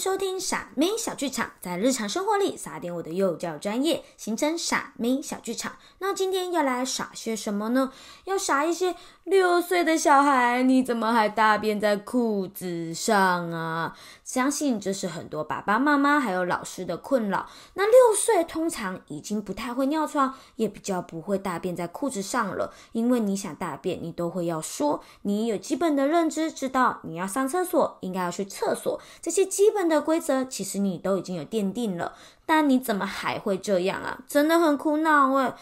收听傻妹小剧场，在日常生活里撒点我的幼教专业，形成傻妹小剧场。那今天要来傻些什么呢？要傻一些六岁的小孩，你怎么还大便在裤子上啊？相信这是很多爸爸妈妈还有老师的困扰。那六岁通常已经不太会尿床，也比较不会大便在裤子上了，因为你想大便，你都会要说，你有基本的认知，知道你要上厕所，应该要去厕所，这些基本。的规则其实你都已经有奠定了，但你怎么还会这样啊？真的很苦恼哎。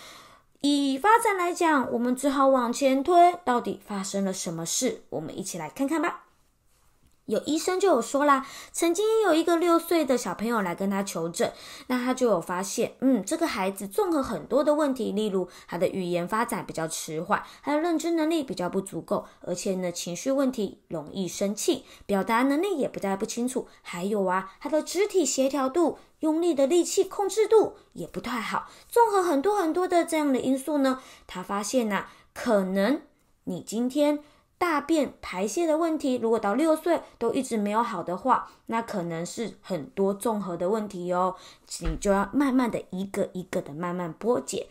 以发展来讲，我们只好往前推，到底发生了什么事？我们一起来看看吧。有医生就有说啦，曾经有一个六岁的小朋友来跟他求诊，那他就有发现，嗯，这个孩子综合很多的问题，例如他的语言发展比较迟缓，他的认知能力比较不足够，而且呢，情绪问题容易生气，表达能力也不太不清楚，还有啊，他的肢体协调度、用力的力气控制度也不太好。综合很多很多的这样的因素呢，他发现呐，可能你今天。大便排泄的问题，如果到六岁都一直没有好的话，那可能是很多综合的问题哦。你就要慢慢的一个一个的慢慢剥解。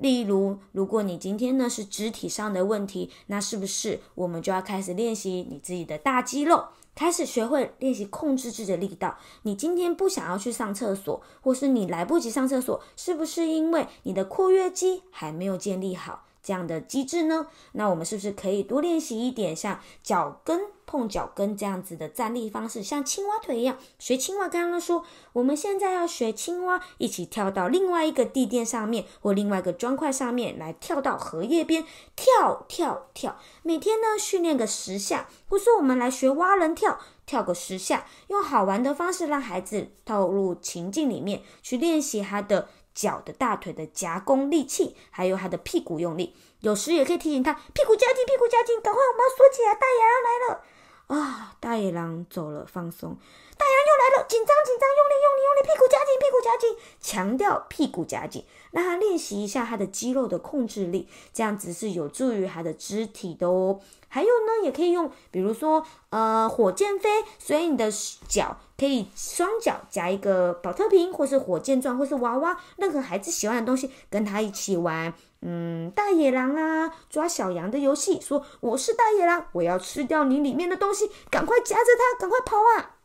例如，如果你今天呢是肢体上的问题，那是不是我们就要开始练习你自己的大肌肉，开始学会练习控制自己的力道？你今天不想要去上厕所，或是你来不及上厕所，是不是因为你的括约肌还没有建立好？这样的机制呢？那我们是不是可以多练习一点，像脚跟碰脚跟这样子的站立方式，像青蛙腿一样学青蛙？刚刚说，我们现在要学青蛙，一起跳到另外一个地垫上面，或另外一个砖块上面来跳到荷叶边，跳跳跳。每天呢训练个十下，或是我们来学蛙人跳，跳个十下，用好玩的方式让孩子投入情境里面去练习他的。脚的大腿的夹攻力气，还有他的屁股用力，有时也可以提醒他屁股夹紧，屁股夹紧，赶快我们要缩起来，大野狼来了啊！大野狼走了，放松。大野狼又来了，紧张紧张，用力用力用力，屁股夹紧，屁股夹紧，强调屁股夹紧，让他练习一下他的肌肉的控制力，这样子是有助于他的肢体的哦。还有呢，也可以用，比如说，呃，火箭飞，所以你的脚可以双脚夹一个保特瓶，或是火箭状，或是娃娃，任何孩子喜欢的东西，跟他一起玩。嗯，大野狼啊，抓小羊的游戏，说我是大野狼，我要吃掉你里面的东西，赶快夹着它，赶快跑啊！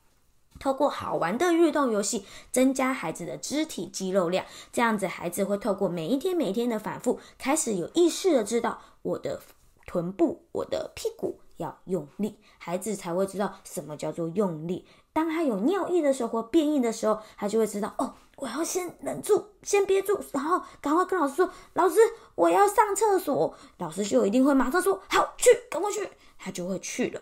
透过好玩的运动游戏，增加孩子的肢体肌肉量，这样子孩子会透过每一天每一天的反复，开始有意识的知道我的。臀部，我的屁股要用力，孩子才会知道什么叫做用力。当他有尿意的时候或便意的时候，他就会知道哦，我要先忍住，先憋住，然后赶快跟老师说：“老师，我要上厕所。”老师就一定会马上说：“好，去，赶快去。”他就会去了。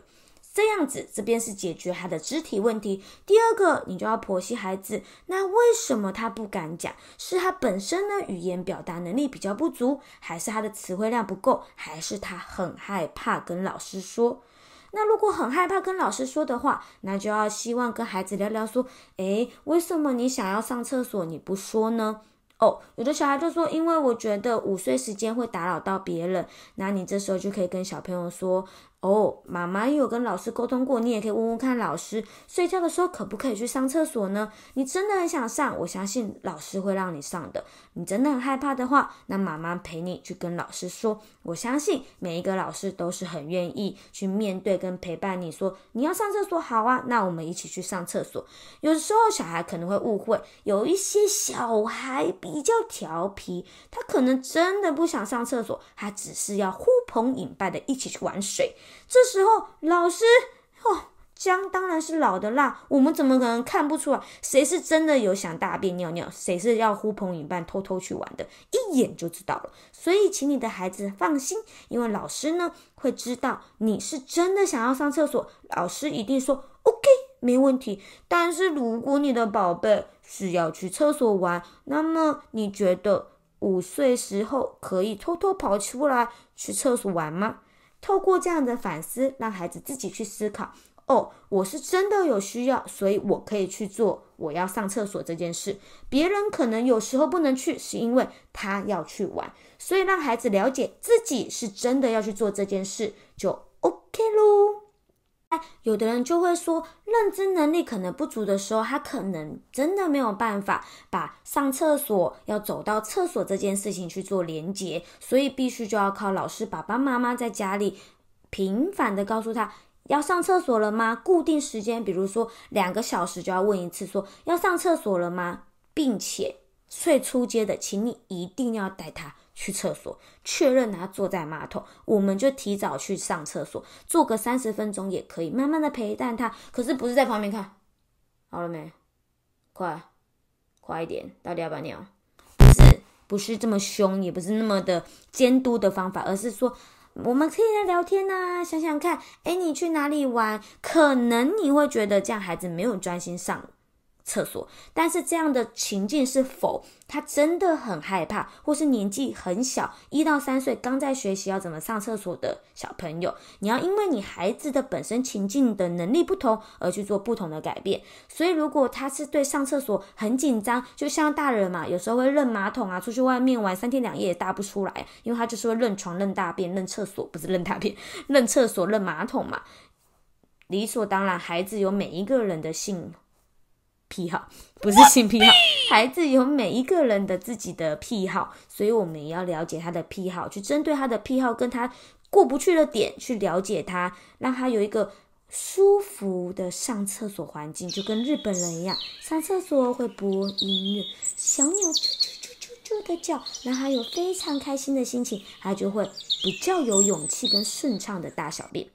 这样子，这边是解决他的肢体问题。第二个，你就要剖析孩子，那为什么他不敢讲？是他本身呢语言表达能力比较不足，还是他的词汇量不够，还是他很害怕跟老师说？那如果很害怕跟老师说的话，那就要希望跟孩子聊聊，说，诶，为什么你想要上厕所你不说呢？哦，有的小孩就说，因为我觉得午睡时间会打扰到别人。那你这时候就可以跟小朋友说。哦，妈妈也有跟老师沟通过，你也可以问问看老师，睡觉的时候可不可以去上厕所呢？你真的很想上，我相信老师会让你上的。你真的很害怕的话，那妈妈陪你去跟老师说。我相信每一个老师都是很愿意去面对跟陪伴你说，你要上厕所好啊，那我们一起去上厕所。有的时候小孩可能会误会，有一些小孩比较调皮，他可能真的不想上厕所，他只是要呼朋引伴的一起去玩水。这时候，老师哦，姜当然是老的辣，我们怎么可能看不出来谁是真的有想大便尿尿，谁是要呼朋引伴偷偷去玩的，一眼就知道了。所以，请你的孩子放心，因为老师呢会知道你是真的想要上厕所，老师一定说 OK 没问题。但是，如果你的宝贝是要去厕所玩，那么你觉得五岁时候可以偷偷跑出来去厕所玩吗？透过这样的反思，让孩子自己去思考。哦，我是真的有需要，所以我可以去做我要上厕所这件事。别人可能有时候不能去，是因为他要去玩。所以让孩子了解自己是真的要去做这件事，就 OK 喽。有的人就会说，认知能力可能不足的时候，他可能真的没有办法把上厕所要走到厕所这件事情去做连接，所以必须就要靠老师、爸爸妈妈在家里频繁的告诉他要上厕所了吗？固定时间，比如说两个小时就要问一次，说要上厕所了吗？并且最初阶的，请你一定要带他。去厕所确认他坐在马桶，我们就提早去上厕所，坐个三十分钟也可以，慢慢的陪伴他。可是不是在旁边看，好了没？快，快一点，到底要不要尿？不是，不是这么凶，也不是那么的监督的方法，而是说我们可以来聊天呐，想想看，哎，你去哪里玩？可能你会觉得这样孩子没有专心上。厕所，但是这样的情境是否他真的很害怕，或是年纪很小，一到三岁刚在学习要怎么上厕所的小朋友，你要因为你孩子的本身情境的能力不同而去做不同的改变。所以如果他是对上厕所很紧张，就像大人嘛，有时候会认马桶啊，出去外面玩三天两夜也大不出来，因为他就是会认床、认大便、认厕所，不是认大便、认厕所、认马桶嘛，理所当然，孩子有每一个人的性。癖好不是性癖好，孩子有每一个人的自己的癖好，所以我们也要了解他的癖好，去针对他的癖好跟他过不去的点去了解他，让他有一个舒服的上厕所环境，就跟日本人一样，上厕所会播音乐，小鸟啾啾啾啾啾的叫，让他有非常开心的心情，他就会比较有勇气跟顺畅的大小便。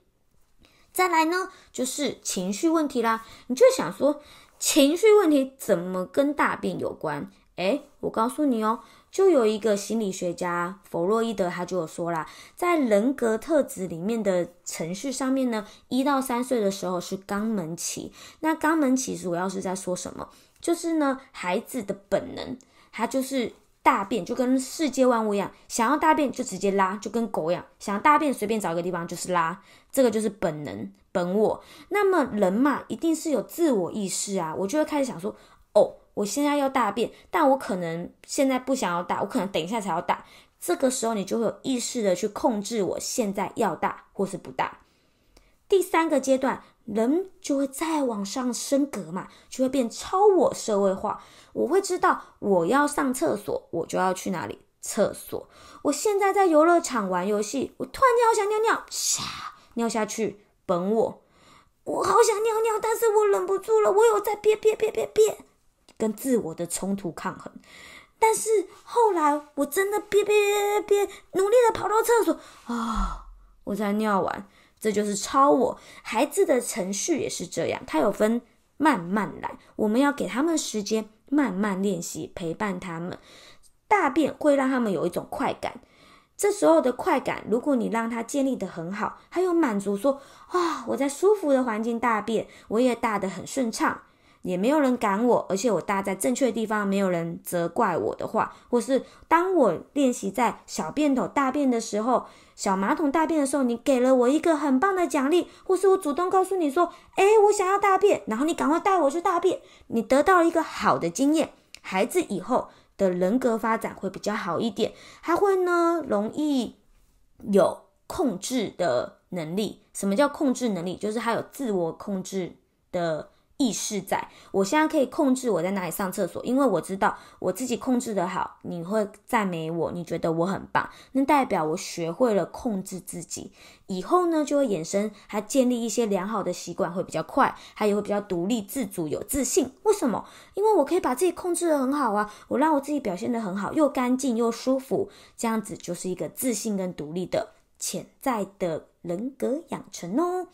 再来呢，就是情绪问题啦，你就想说。情绪问题怎么跟大便有关？诶，我告诉你哦，就有一个心理学家弗洛伊德，他就有说啦，在人格特质里面的程序上面呢，一到三岁的时候是肛门期。那肛门期主要是在说什么？就是呢，孩子的本能，他就是大便，就跟世界万物一样，想要大便就直接拉，就跟狗一样，想要大便随便找一个地方就是拉，这个就是本能。本我，那么人嘛，一定是有自我意识啊。我就会开始想说，哦，我现在要大便，但我可能现在不想要大，我可能等一下才要大。这个时候，你就会有意识的去控制我现在要大或是不大。第三个阶段，人就会再往上升格嘛，就会变超我社会化。我会知道我要上厕所，我就要去哪里厕所。我现在在游乐场玩游戏，我突然间好想尿尿，下尿下去。本我，我好想尿尿，但是我忍不住了，我有在憋憋憋憋憋，跟自我的冲突抗衡。但是后来我真的憋憋憋憋，努力的跑到厕所啊，我才尿完。这就是超我。孩子的程序也是这样，他有分慢慢来，我们要给他们时间慢慢练习，陪伴他们。大便会让他们有一种快感。这时候的快感，如果你让他建立的很好，还有满足，说啊，我在舒服的环境大便，我也大得很顺畅，也没有人赶我，而且我搭在正确的地方，没有人责怪我的话，或是当我练习在小便斗大便的时候，小马桶大便的时候，你给了我一个很棒的奖励，或是我主动告诉你说，诶，我想要大便，然后你赶快带我去大便，你得到了一个好的经验，孩子以后。的人格发展会比较好一点，他会呢容易有控制的能力。什么叫控制能力？就是他有自我控制的。意识在，我现在可以控制我在哪里上厕所，因为我知道我自己控制的好，你会赞美我，你觉得我很棒，那代表我学会了控制自己，以后呢就会衍生，还建立一些良好的习惯会比较快，还也会比较独立自主、有自信。为什么？因为我可以把自己控制的很好啊，我让我自己表现的很好，又干净又舒服，这样子就是一个自信跟独立的潜在的人格养成哦。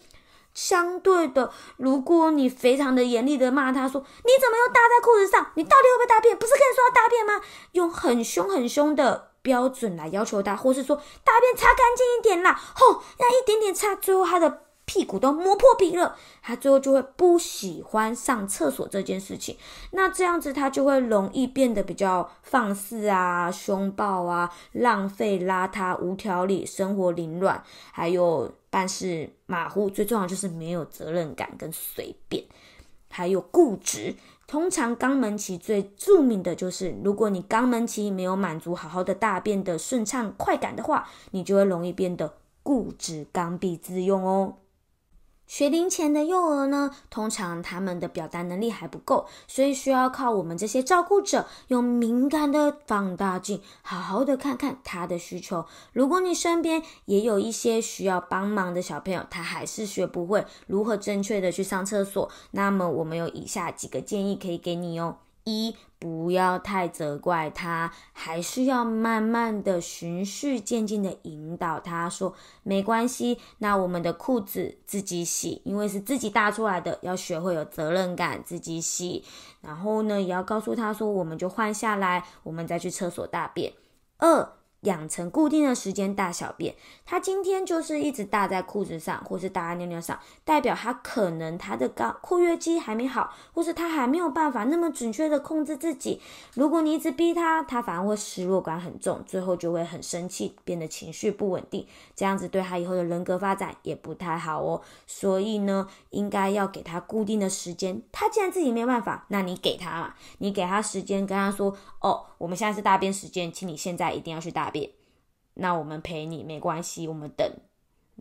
相对的，如果你非常的严厉的骂他说：“你怎么又搭在裤子上？你到底会不会大便？不是跟你说要大便吗？”用很凶很凶的标准来要求他，或是说大便擦干净一点啦，吼，那一点点擦，最后他的。屁股都磨破皮了，他最后就会不喜欢上厕所这件事情。那这样子他就会容易变得比较放肆啊、凶暴啊、浪费、邋遢、无条理、生活凌乱，还有办事马虎。最重要就是没有责任感跟随便，还有固执。通常肛门期最著名的就是，如果你肛门期没有满足好好的大便的顺畅快感的话，你就会容易变得固执、刚愎自用哦。学龄前的幼儿呢，通常他们的表达能力还不够，所以需要靠我们这些照顾者用敏感的放大镜，好好的看看他的需求。如果你身边也有一些需要帮忙的小朋友，他还是学不会如何正确的去上厕所，那么我们有以下几个建议可以给你哦。一不要太责怪他，还是要慢慢的循序渐进的引导他，说没关系，那我们的裤子自己洗，因为是自己搭出来的，要学会有责任感，自己洗。然后呢，也要告诉他说，我们就换下来，我们再去厕所大便。二。养成固定的时间大小便，他今天就是一直大在裤子上，或是大在尿尿上，代表他可能他的高括约肌还没好，或是他还没有办法那么准确的控制自己。如果你一直逼他，他反而会失落感很重，最后就会很生气，变得情绪不稳定，这样子对他以后的人格发展也不太好哦。所以呢，应该要给他固定的时间。他既然自己没办法，那你给他嘛，你给他时间，跟他说哦，我们现在是大便时间，请你现在一定要去大。大那我们陪你没关系，我们等，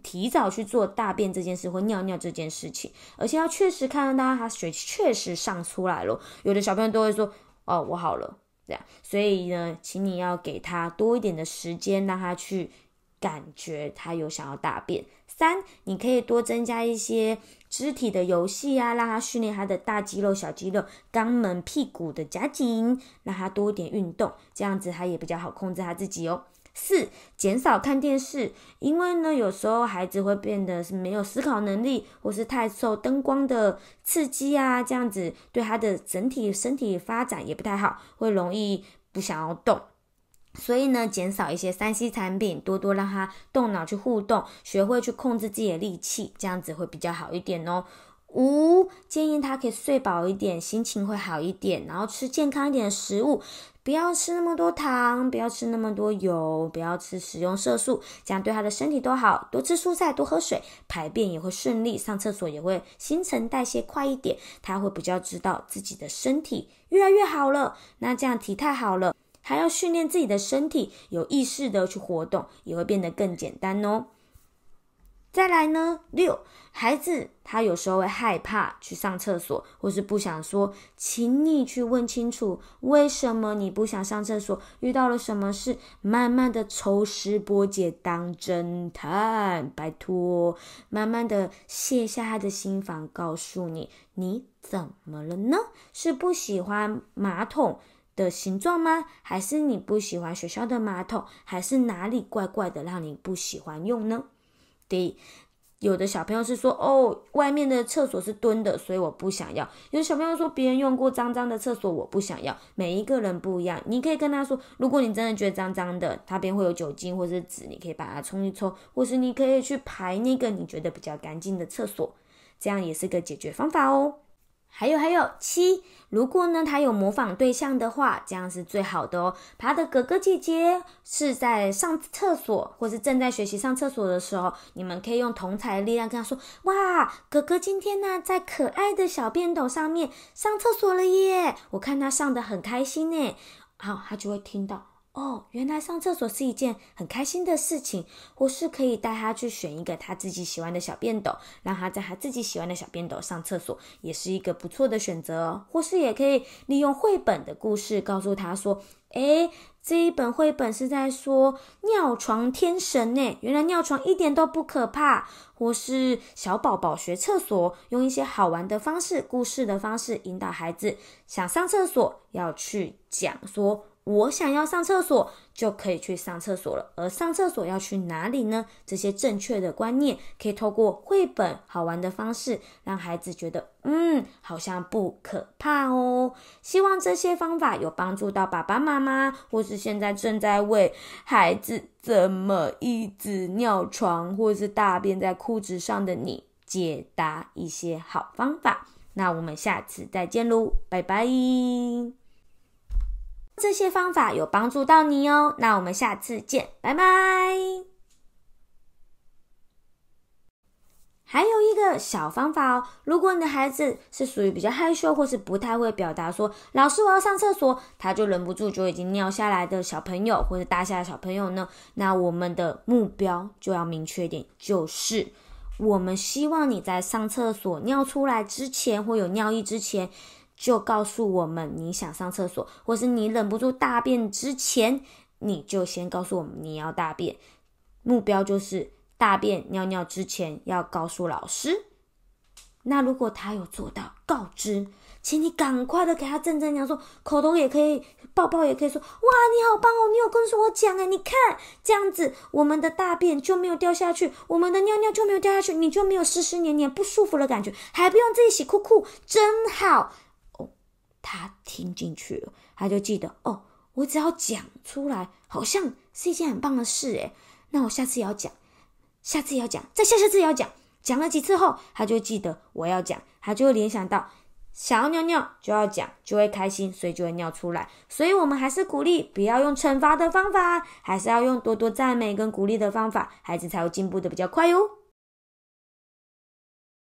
提早去做大便这件事或尿尿这件事情，而且要确实看到他水确实上出来了。有的小朋友都会说：“哦，我好了。”这样，所以呢，请你要给他多一点的时间，让他去感觉他有想要大便。三，你可以多增加一些肢体的游戏啊，让他训练他的大肌肉、小肌肉、肛门、屁股的夹紧，让他多一点运动，这样子他也比较好控制他自己哦。四，减少看电视，因为呢，有时候孩子会变得是没有思考能力，或是太受灯光的刺激啊，这样子对他的整体身体发展也不太好，会容易不想要动。所以呢，减少一些三 C 产品，多多让他动脑去互动，学会去控制自己的力气，这样子会比较好一点哦。五，建议他可以睡饱一点，心情会好一点，然后吃健康一点的食物，不要吃那么多糖，不要吃那么多油，不要吃食用色素，这样对他的身体都好。多吃蔬菜，多喝水，排便也会顺利，上厕所也会新陈代谢快一点，他会比较知道自己的身体越来越好了，那这样体态好了。还要训练自己的身体，有意识的去活动，也会变得更简单哦。再来呢，六孩子他有时候会害怕去上厕所，或是不想说，请你去问清楚为什么你不想上厕所，遇到了什么事，慢慢的抽丝剥茧当侦探，拜托，慢慢的卸下他的心防，告诉你你怎么了呢？是不喜欢马桶？的形状吗？还是你不喜欢学校的马桶？还是哪里怪怪的让你不喜欢用呢？第一，有的小朋友是说，哦，外面的厕所是蹲的，所以我不想要。有的小朋友说，别人用过脏脏的厕所，我不想要。每一个人不一样，你可以跟他说，如果你真的觉得脏脏的，他边会有酒精或是纸，你可以把它冲一冲，或是你可以去排那个你觉得比较干净的厕所，这样也是个解决方法哦。还有还有七，如果呢他有模仿对象的话，这样是最好的哦。他的哥哥姐姐是在上厕所，或是正在学习上厕所的时候，你们可以用同才的力量跟他说：“哇，哥哥今天呢在可爱的小便斗上面上厕所了耶！我看他上的很开心呢。”好，他就会听到。哦，原来上厕所是一件很开心的事情，或是可以带他去选一个他自己喜欢的小便斗，让他在他自己喜欢的小便斗上厕所，也是一个不错的选择。或是也可以利用绘本的故事告诉他说：“诶，这一本绘本是在说尿床天神呢，原来尿床一点都不可怕。”或是小宝宝学厕所，用一些好玩的方式、故事的方式引导孩子想上厕所，要去讲说。我想要上厕所，就可以去上厕所了。而上厕所要去哪里呢？这些正确的观念，可以透过绘本好玩的方式，让孩子觉得，嗯，好像不可怕哦。希望这些方法有帮助到爸爸妈妈，或是现在正在为孩子怎么一直尿床，或是大便在裤子上的你解答一些好方法。那我们下次再见喽，拜拜。这些方法有帮助到你哦，那我们下次见，拜拜。还有一个小方法哦，如果你的孩子是属于比较害羞或是不太会表达，说老师我要上厕所，他就忍不住就已经尿下来的小朋友或者大下的小朋友呢，那我们的目标就要明确点，就是我们希望你在上厕所尿出来之前，或有尿意之前，就告诉我们你想上厕所，或是你忍不住大便之前，你就先告诉我们你要大便。目标就是大便尿尿之前要告诉老师。那如果他有做到告知，请你赶快的给他正正讲说，口头也可以，抱抱也可以说，哇，你好棒哦，你有跟我讲哎，你看这样子，我们的大便就没有掉下去，我们的尿尿就没有掉下去，你就没有湿湿黏黏不舒服的感觉，还不用自己洗裤裤，真好。他听进去了，他就记得哦，我只要讲出来，好像是一件很棒的事诶。那我下次也要讲，下次也要讲，再下下次也要讲。讲了几次后，他就记得我要讲，他就会联想到想要尿尿就要讲，就会开心，所以就会尿出来。所以，我们还是鼓励不要用惩罚的方法，还是要用多多赞美跟鼓励的方法，孩子才会进步的比较快哟。